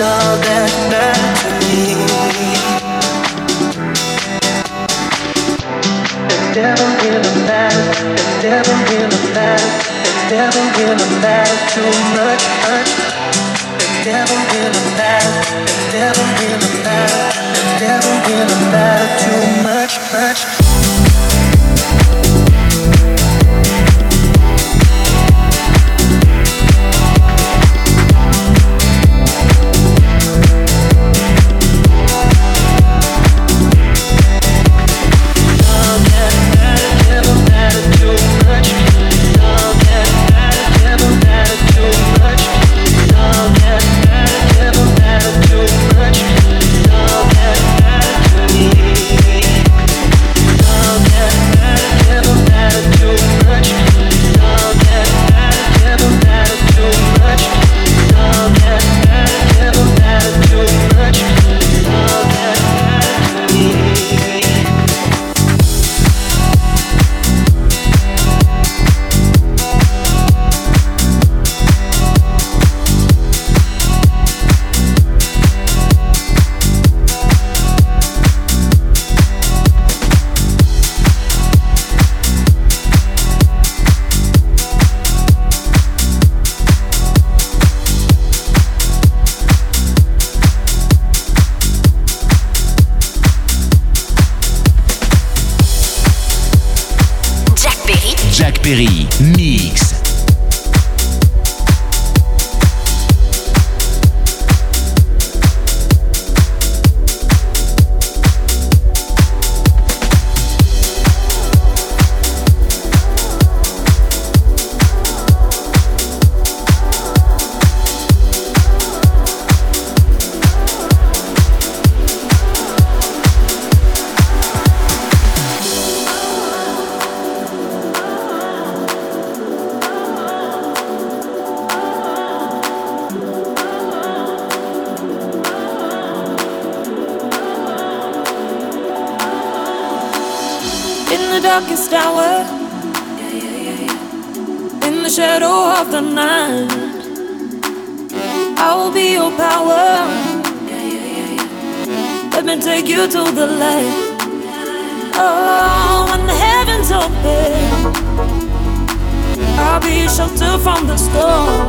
all that matters to me. It's never really mattered. It's never really mattered. It's never really mattered too much. It's never really mattered. It's never really mattered. It's never really mattered too much. much. from the storm.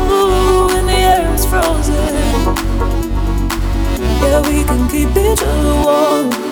Ooh, and the air is frozen. Yeah, we can keep each other warm.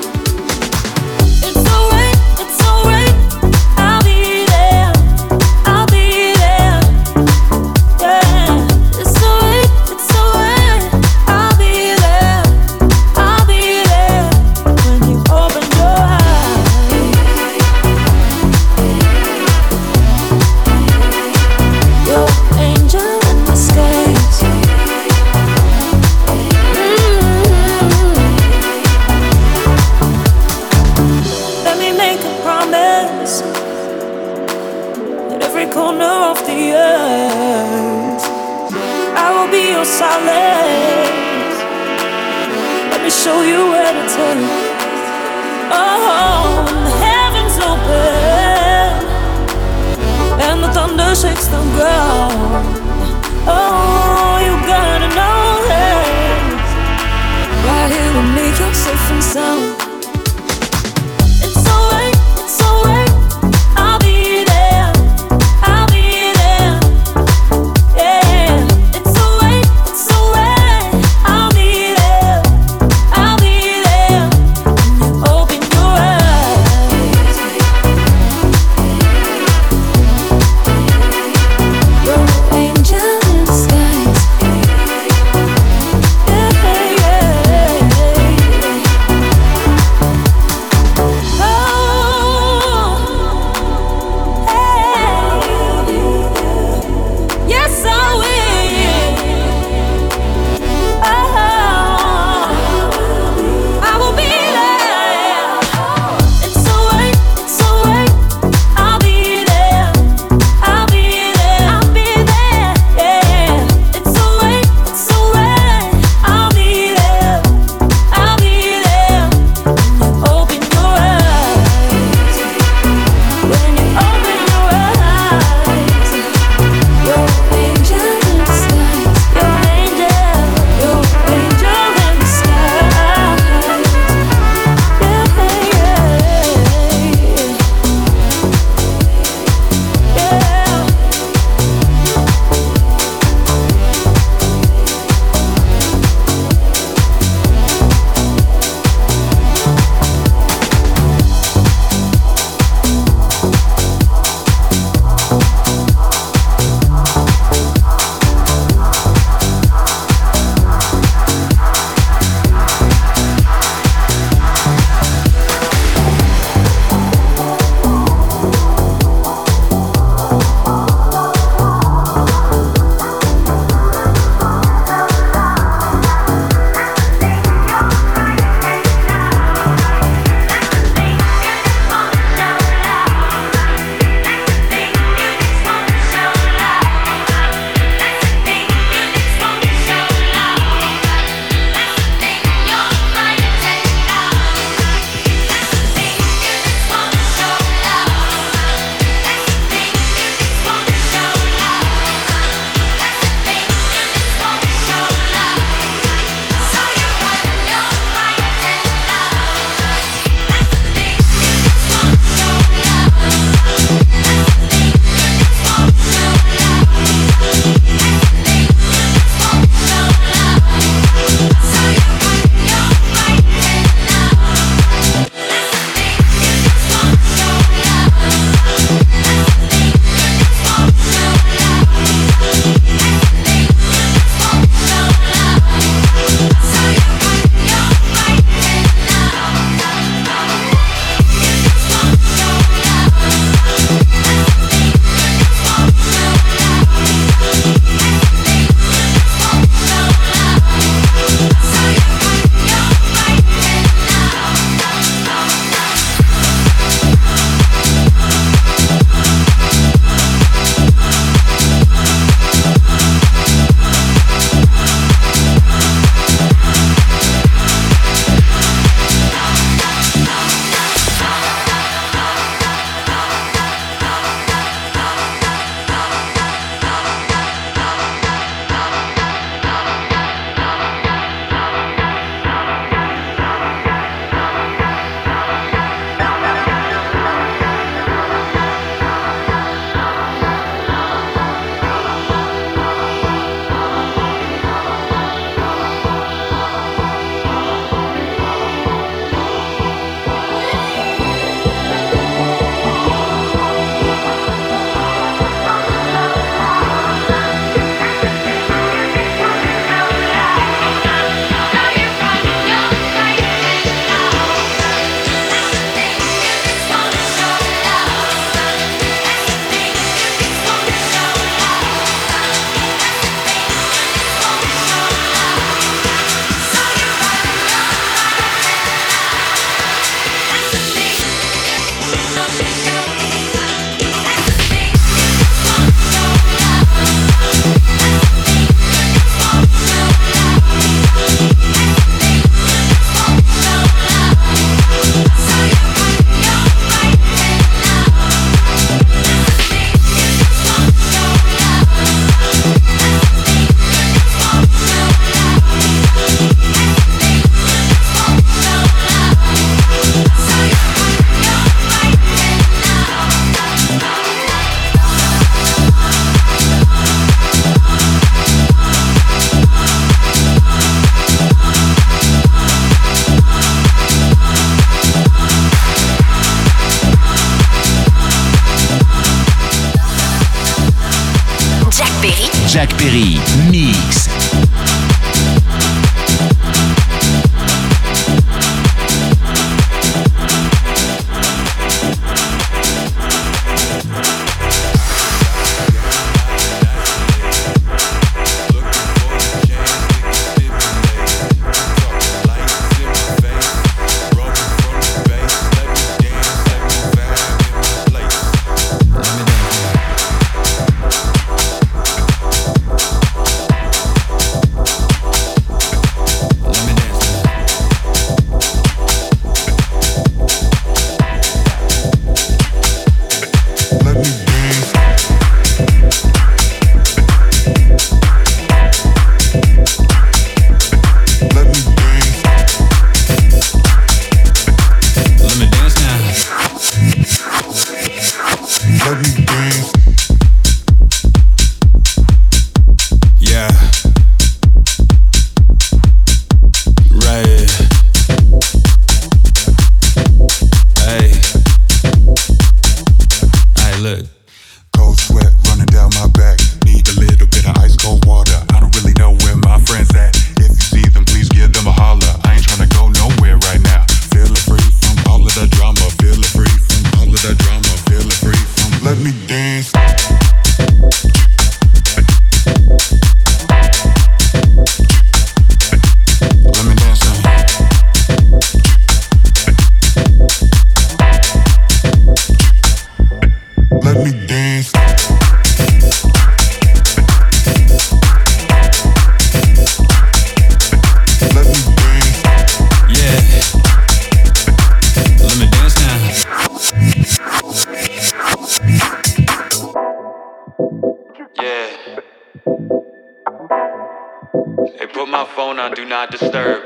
not disturb.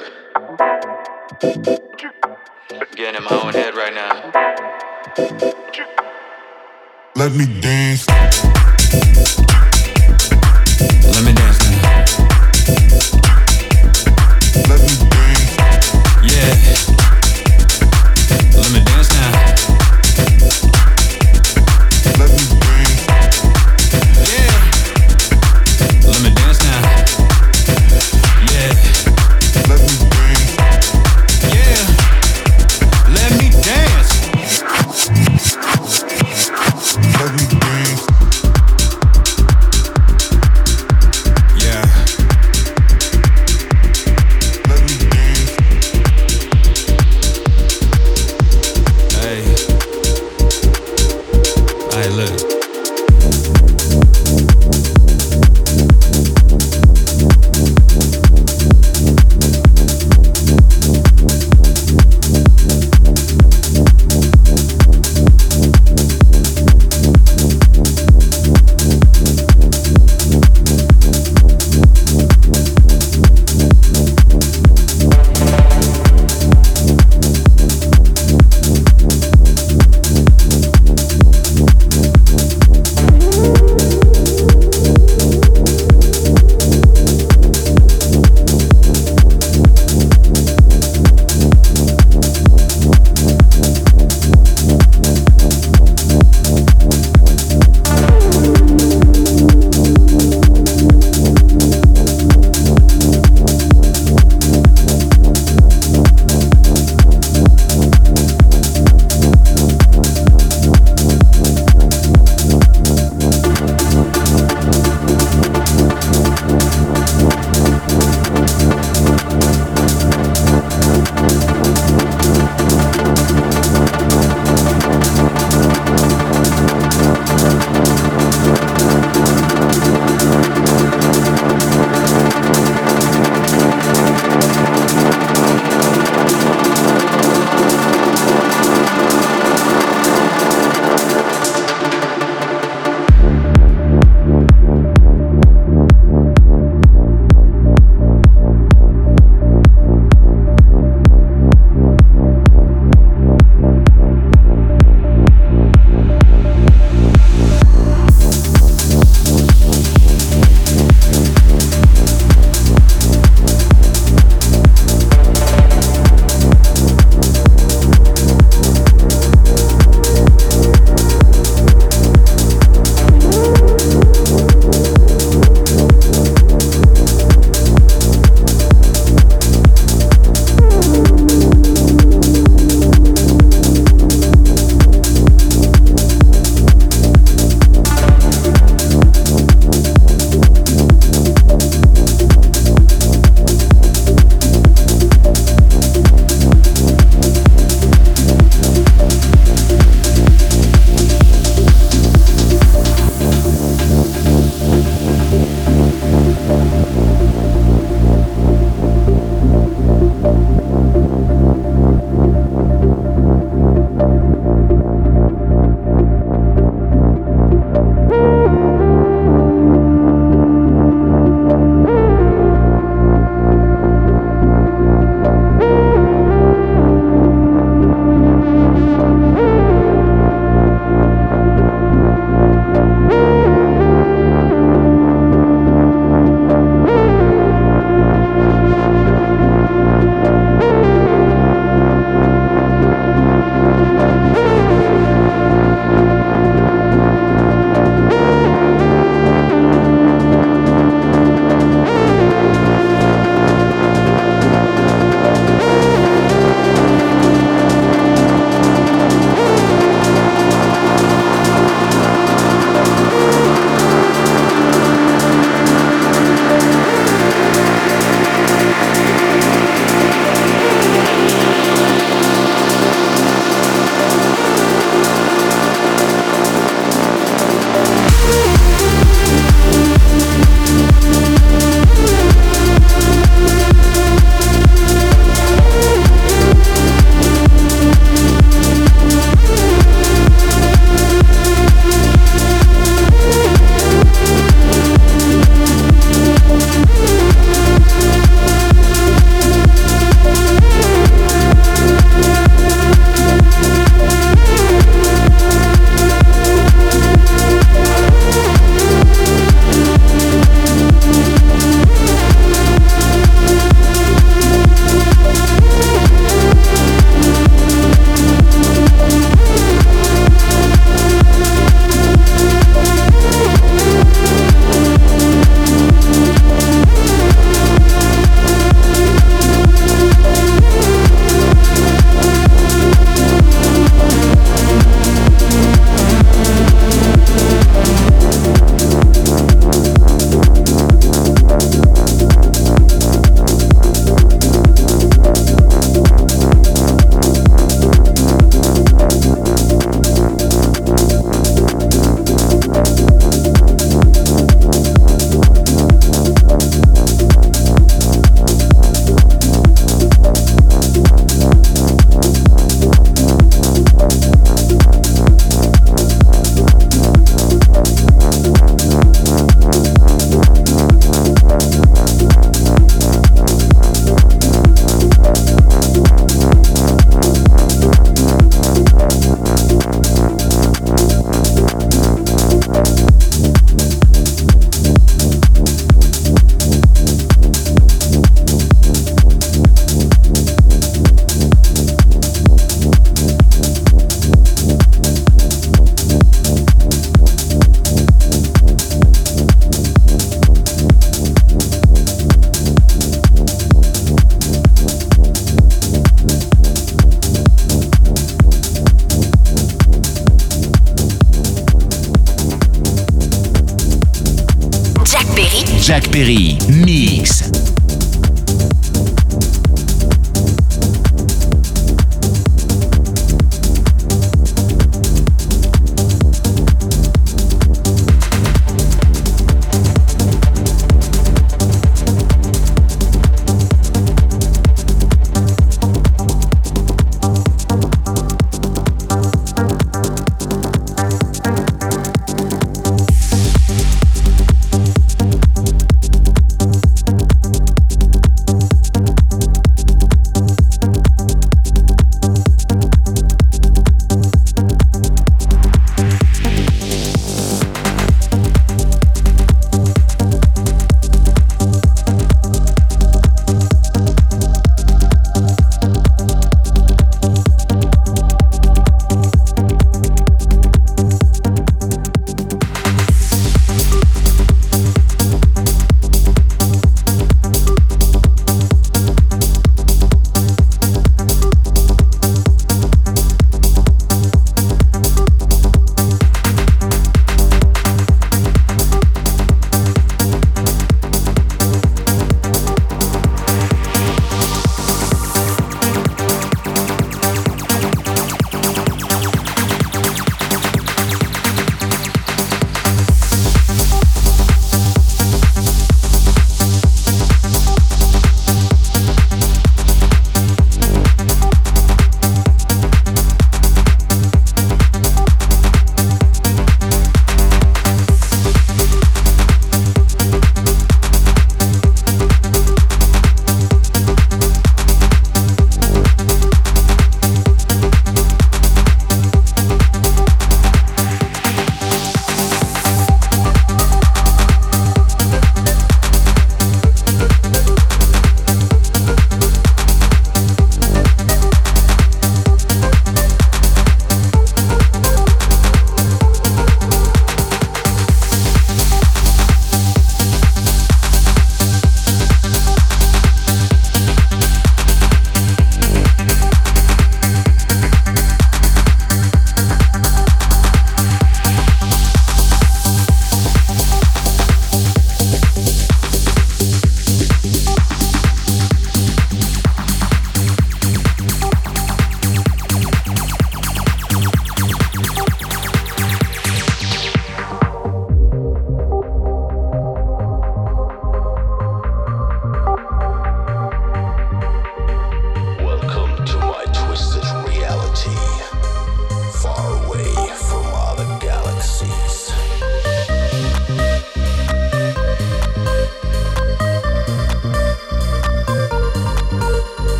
Getting in my own head right now. Let me dance.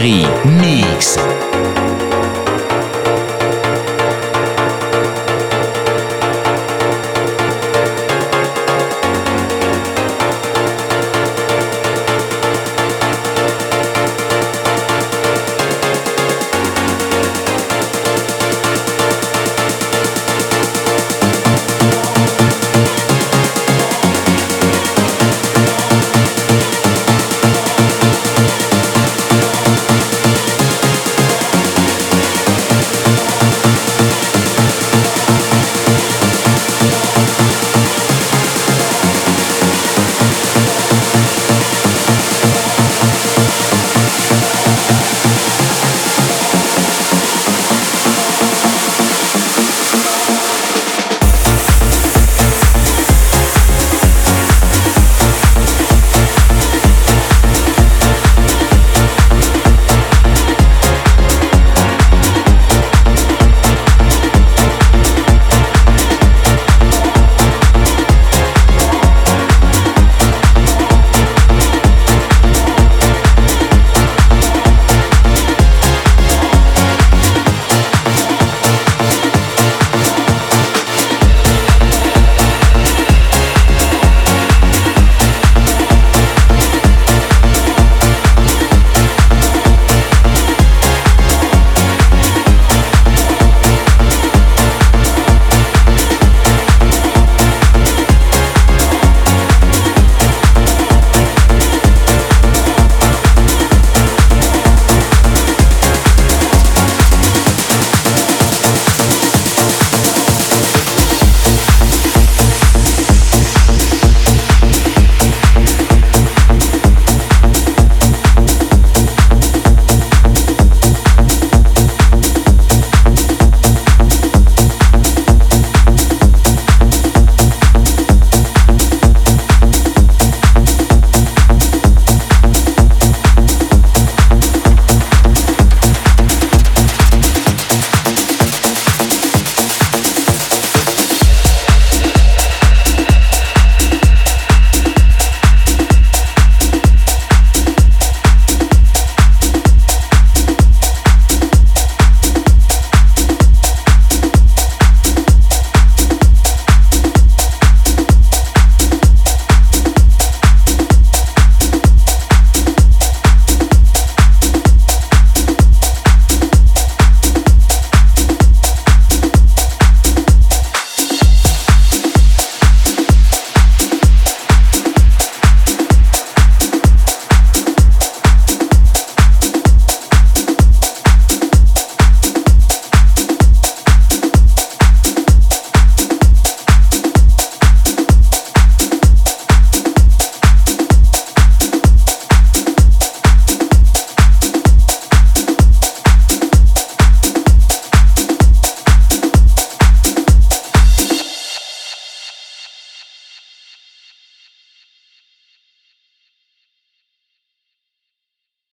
Perry. Mix.